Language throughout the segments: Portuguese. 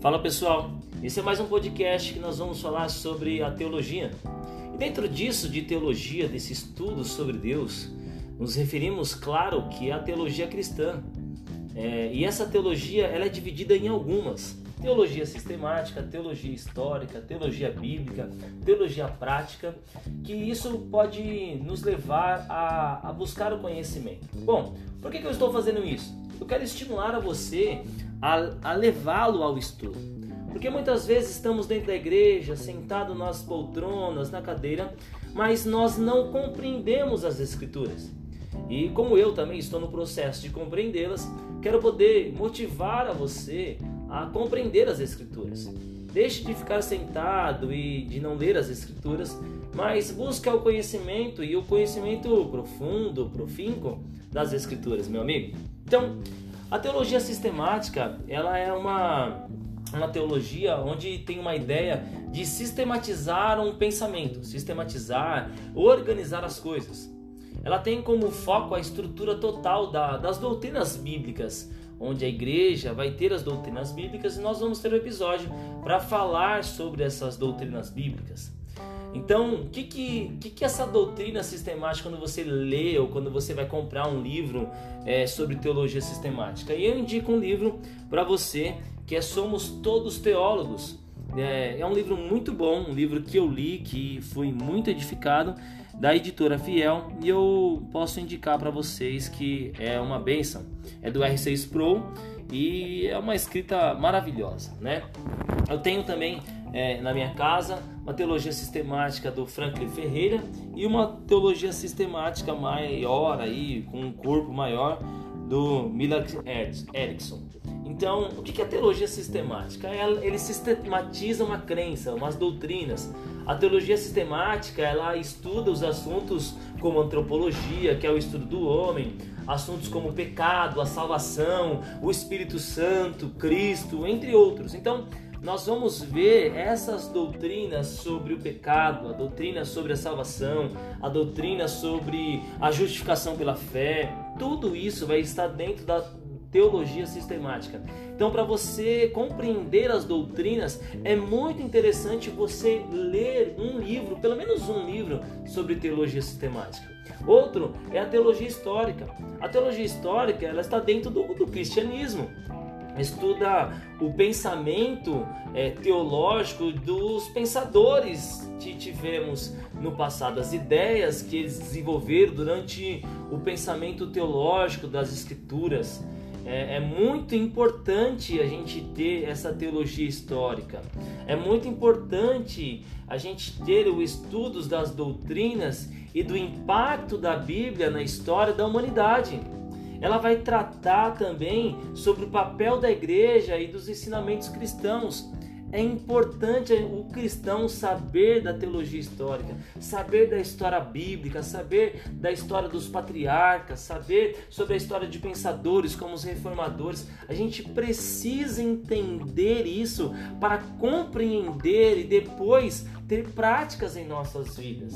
Fala pessoal, esse é mais um podcast que nós vamos falar sobre a teologia. E dentro disso, de teologia, desse estudo sobre Deus, nos referimos, claro, que é a teologia cristã. É, e essa teologia ela é dividida em algumas: teologia sistemática, teologia histórica, teologia bíblica, teologia prática, que isso pode nos levar a, a buscar o conhecimento. Bom, por que, que eu estou fazendo isso? Eu quero estimular a você a, a levá-lo ao estudo. Porque muitas vezes estamos dentro da igreja, sentados nas poltronas, na cadeira, mas nós não compreendemos as Escrituras. E como eu também estou no processo de compreendê-las, quero poder motivar a você a compreender as Escrituras. Deixe de ficar sentado e de não ler as Escrituras, mas busque o conhecimento e o conhecimento profundo, profinco das Escrituras, meu amigo. Então, a teologia sistemática, ela é uma, uma teologia onde tem uma ideia de sistematizar um pensamento, sistematizar, organizar as coisas. Ela tem como foco a estrutura total da, das doutrinas bíblicas, onde a igreja vai ter as doutrinas bíblicas e nós vamos ter um episódio para falar sobre essas doutrinas bíblicas. Então, o que, que, que, que essa doutrina sistemática, quando você lê ou quando você vai comprar um livro é, sobre teologia sistemática? E eu indico um livro para você que é Somos Todos Teólogos. É, é, um livro muito bom, um livro que eu li, que foi muito edificado, da editora Fiel, e eu posso indicar para vocês que é uma benção. É do R6 Pro e é uma escrita maravilhosa, né? Eu tenho também é, na minha casa, uma teologia sistemática do Franklin Ferreira e uma teologia sistemática maior aí, com um corpo maior do Miller Erickson. Então, o que é a teologia sistemática? Ele sistematiza uma crença, umas doutrinas. A teologia sistemática, ela estuda os assuntos como antropologia, que é o estudo do homem, assuntos como o pecado, a salvação, o Espírito Santo, Cristo, entre outros. Então, nós vamos ver essas doutrinas sobre o pecado, a doutrina sobre a salvação, a doutrina sobre a justificação pela fé. Tudo isso vai estar dentro da teologia sistemática. Então, para você compreender as doutrinas, é muito interessante você ler um livro, pelo menos um livro, sobre teologia sistemática. Outro é a teologia histórica. A teologia histórica ela está dentro do, do cristianismo estuda o pensamento é, teológico dos pensadores que tivemos no passado, as ideias que eles desenvolveram durante o pensamento teológico das escrituras. É, é, muito importante a gente ter essa teologia histórica. É muito importante a gente ter os estudos das doutrinas e do impacto da Bíblia na história da humanidade. Ela vai tratar também sobre o papel da igreja e dos ensinamentos cristãos. É importante o cristão saber da teologia histórica, saber da história bíblica, saber da história dos patriarcas, saber sobre a história de pensadores como os reformadores. A gente precisa entender isso para compreender e depois ter práticas em nossas vidas.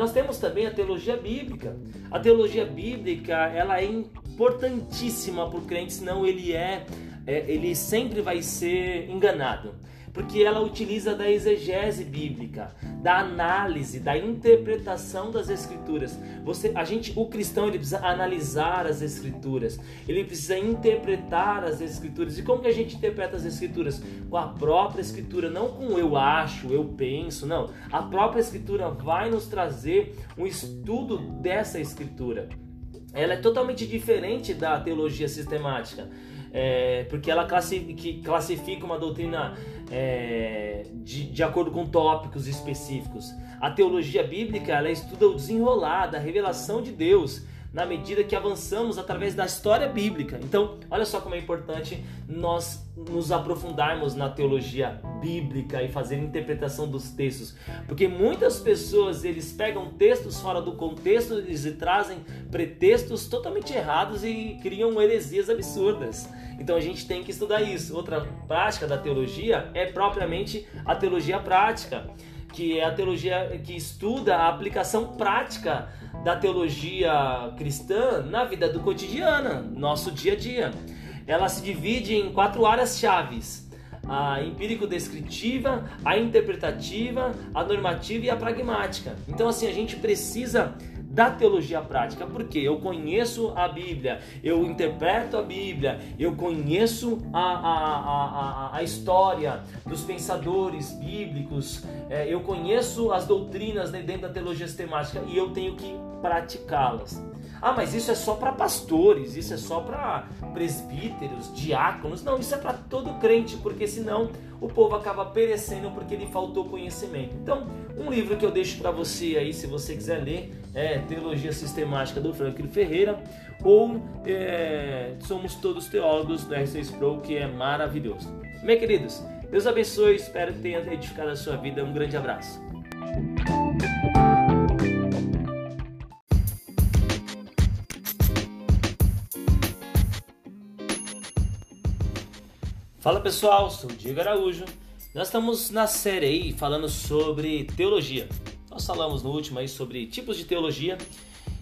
Nós temos também a teologia bíblica. A teologia bíblica ela é importantíssima para o crente, senão ele é, é, ele sempre vai ser enganado porque ela utiliza da exegese bíblica, da análise, da interpretação das escrituras. Você, a gente, o cristão, ele precisa analisar as escrituras, ele precisa interpretar as escrituras. E como que a gente interpreta as escrituras? Com a própria escritura, não com eu acho, eu penso, não. A própria escritura vai nos trazer um estudo dessa escritura. Ela é totalmente diferente da teologia sistemática é, porque ela classifica, classifica uma doutrina é, de, de acordo com tópicos específicos. A teologia bíblica ela estuda o desenrolar da revelação de Deus na medida que avançamos através da história bíblica. Então, olha só como é importante nós nos aprofundarmos na teologia bíblica e fazer interpretação dos textos, porque muitas pessoas eles pegam textos fora do contexto e trazem pretextos totalmente errados e criam heresias absurdas. Então a gente tem que estudar isso. Outra prática da teologia é propriamente a teologia prática, que é a teologia que estuda a aplicação prática da teologia cristã na vida do cotidiano, nosso dia a dia. Ela se divide em quatro áreas chaves: a empírico-descritiva, a interpretativa, a normativa e a pragmática. Então, assim, a gente precisa da teologia prática, porque eu conheço a Bíblia, eu interpreto a Bíblia, eu conheço a, a, a, a história dos pensadores bíblicos, é, eu conheço as doutrinas dentro da teologia sistemática e eu tenho que praticá-las. Ah, mas isso é só para pastores, isso é só para presbíteros, diáconos. Não, isso é para todo crente, porque senão o povo acaba perecendo porque lhe faltou conhecimento. Então, um livro que eu deixo para você aí, se você quiser ler, é Teologia Sistemática do Franklin Ferreira ou é, Somos Todos Teólogos do R6 Pro, que é maravilhoso. Meus queridos, Deus abençoe, espero que tenha edificado a sua vida. Um grande abraço. Fala pessoal, sou o Diego Araújo. Nós estamos na série aí falando sobre teologia. Nós falamos no último aí sobre tipos de teologia.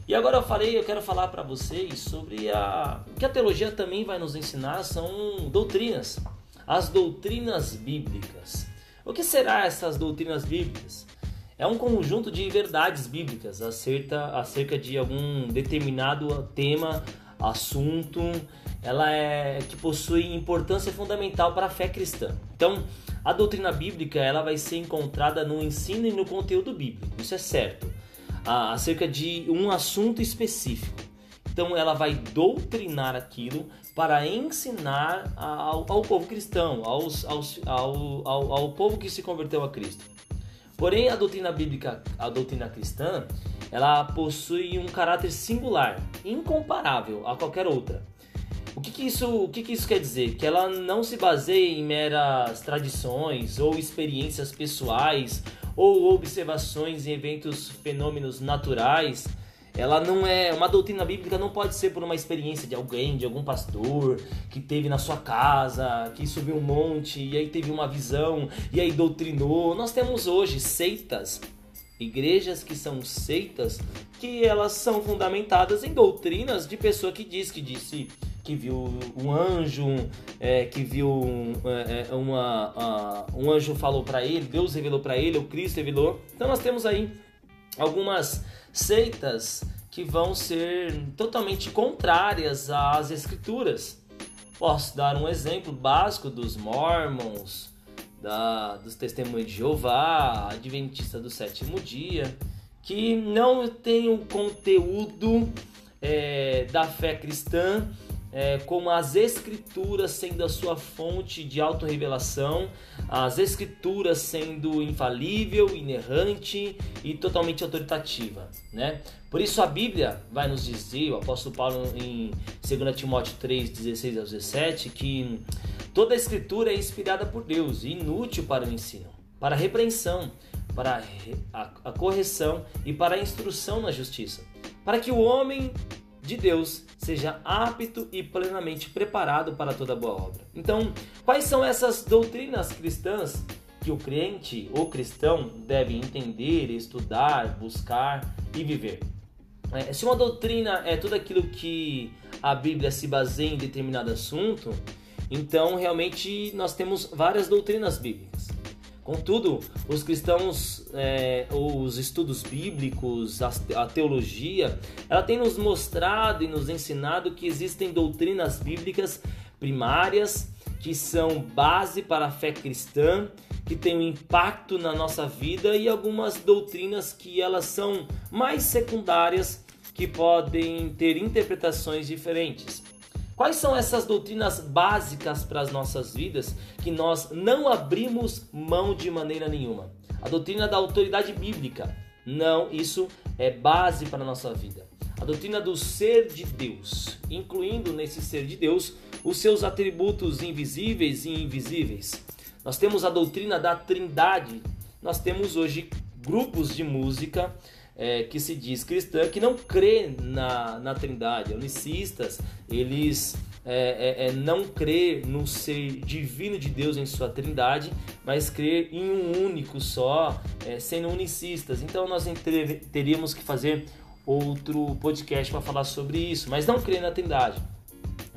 E agora eu falei, eu quero falar para vocês sobre a o que a teologia também vai nos ensinar são doutrinas, as doutrinas bíblicas. O que será essas doutrinas bíblicas? É um conjunto de verdades bíblicas acerca, acerca de algum determinado tema, assunto, ela é que possui importância fundamental para a fé cristã. Então, a doutrina bíblica ela vai ser encontrada no ensino e no conteúdo bíblico, isso é certo, acerca de um assunto específico. Então, ela vai doutrinar aquilo para ensinar ao, ao povo cristão, aos, aos, ao, ao, ao povo que se converteu a Cristo. Porém, a doutrina bíblica, a doutrina cristã, ela possui um caráter singular, incomparável a qualquer outra. O que, que isso, o que, que isso quer dizer? Que ela não se baseia em meras tradições ou experiências pessoais ou observações em eventos, fenômenos naturais. Ela não é uma doutrina bíblica não pode ser por uma experiência de alguém, de algum pastor que teve na sua casa, que subiu um monte e aí teve uma visão e aí doutrinou. Nós temos hoje seitas igrejas que são seitas que elas são fundamentadas em doutrinas de pessoa que diz que disse que viu um anjo, é, que viu é, é uma, um anjo falou para ele, Deus revelou para ele, o Cristo revelou. Então nós temos aí algumas seitas que vão ser totalmente contrárias às escrituras. Posso dar um exemplo básico dos Mormons, da, dos Testemunhos de Jeová, Adventista do Sétimo Dia, que não tem o conteúdo é, da fé cristã é, como as escrituras sendo a sua fonte de autorrevelação, as escrituras sendo infalível, inerrante e totalmente autoritativa, né? Por isso a Bíblia vai nos dizer, o apóstolo Paulo em 2 Timóteo 3, 16 a 17, que toda a escritura é inspirada por Deus e inútil para o ensino, para a repreensão, para a correção e para a instrução na justiça, para que o homem de Deus seja apto e plenamente preparado para toda boa obra. Então, quais são essas doutrinas cristãs que o crente ou cristão deve entender, estudar, buscar e viver? É, se uma doutrina é tudo aquilo que a Bíblia se baseia em determinado assunto, então realmente nós temos várias doutrinas bíblicas. Contudo, os cristãos, é, os estudos bíblicos, a, a teologia, ela tem nos mostrado e nos ensinado que existem doutrinas bíblicas primárias que são base para a fé cristã, que tem um impacto na nossa vida e algumas doutrinas que elas são mais secundárias que podem ter interpretações diferentes. Quais são essas doutrinas básicas para as nossas vidas que nós não abrimos mão de maneira nenhuma? A doutrina da autoridade bíblica. Não, isso é base para a nossa vida. A doutrina do ser de Deus, incluindo nesse ser de Deus os seus atributos invisíveis e invisíveis. Nós temos a doutrina da Trindade. Nós temos hoje grupos de música é, que se diz cristã que não crê na, na trindade. Unicistas, eles é, é, é, não crê no ser divino de Deus em sua trindade, mas crer em um único só, é, sendo unicistas. Então nós teríamos que fazer outro podcast para falar sobre isso, mas não crê na trindade.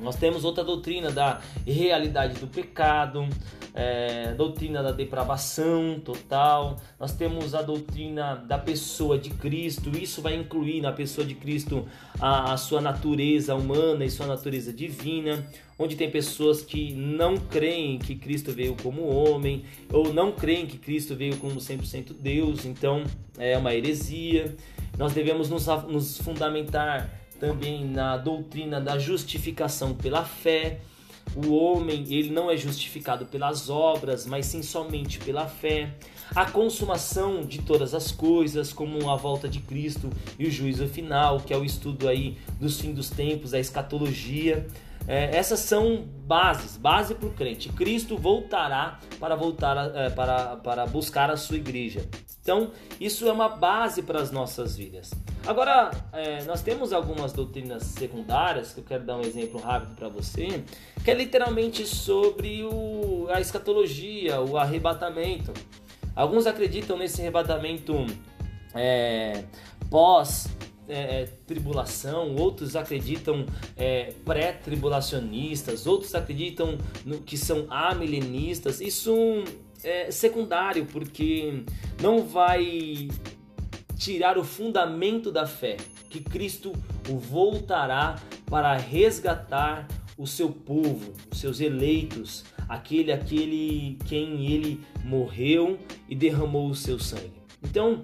Nós temos outra doutrina da realidade do pecado, é, doutrina da depravação total, nós temos a doutrina da pessoa de Cristo, isso vai incluir na pessoa de Cristo a, a sua natureza humana e sua natureza divina, onde tem pessoas que não creem que Cristo veio como homem, ou não creem que Cristo veio como 100% Deus, então é uma heresia. Nós devemos nos, nos fundamentar também na doutrina da justificação pela fé, o homem ele não é justificado pelas obras, mas sim somente pela fé. A consumação de todas as coisas, como a volta de Cristo e o juízo final, que é o estudo aí dos fins dos tempos, a escatologia. É, essas são bases, base para o crente. Cristo voltará para voltar é, para, para buscar a sua igreja. Então, isso é uma base para as nossas vidas. Agora, é, nós temos algumas doutrinas secundárias, que eu quero dar um exemplo rápido para você, que é literalmente sobre o, a escatologia, o arrebatamento. Alguns acreditam nesse arrebatamento é, pós é, é, tribulação, outros acreditam é, pré-tribulacionistas, outros acreditam no, que são amilenistas. Isso é secundário, porque não vai tirar o fundamento da fé, que Cristo o voltará para resgatar o seu povo, os seus eleitos, aquele aquele quem ele morreu e derramou o seu sangue. Então,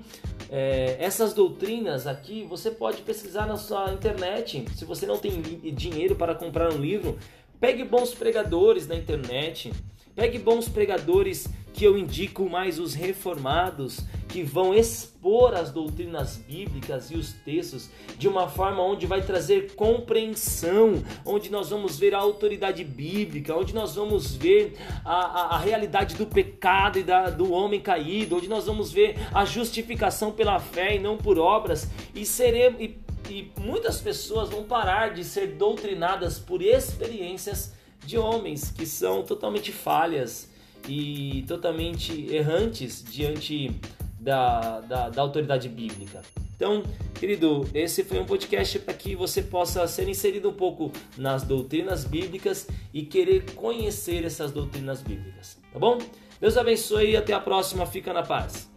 é, essas doutrinas aqui você pode pesquisar na sua internet. Se você não tem dinheiro para comprar um livro, pegue bons pregadores na internet. Pegue bons pregadores que eu indico mais os reformados, que vão expor as doutrinas bíblicas e os textos de uma forma onde vai trazer compreensão, onde nós vamos ver a autoridade bíblica, onde nós vamos ver a, a, a realidade do pecado e da, do homem caído, onde nós vamos ver a justificação pela fé e não por obras, e seremos. E, e muitas pessoas vão parar de ser doutrinadas por experiências de homens que são totalmente falhas e totalmente errantes diante da, da, da autoridade bíblica. Então, querido, esse foi um podcast para que você possa ser inserido um pouco nas doutrinas bíblicas e querer conhecer essas doutrinas bíblicas, tá bom? Deus abençoe e até a próxima. Fica na paz.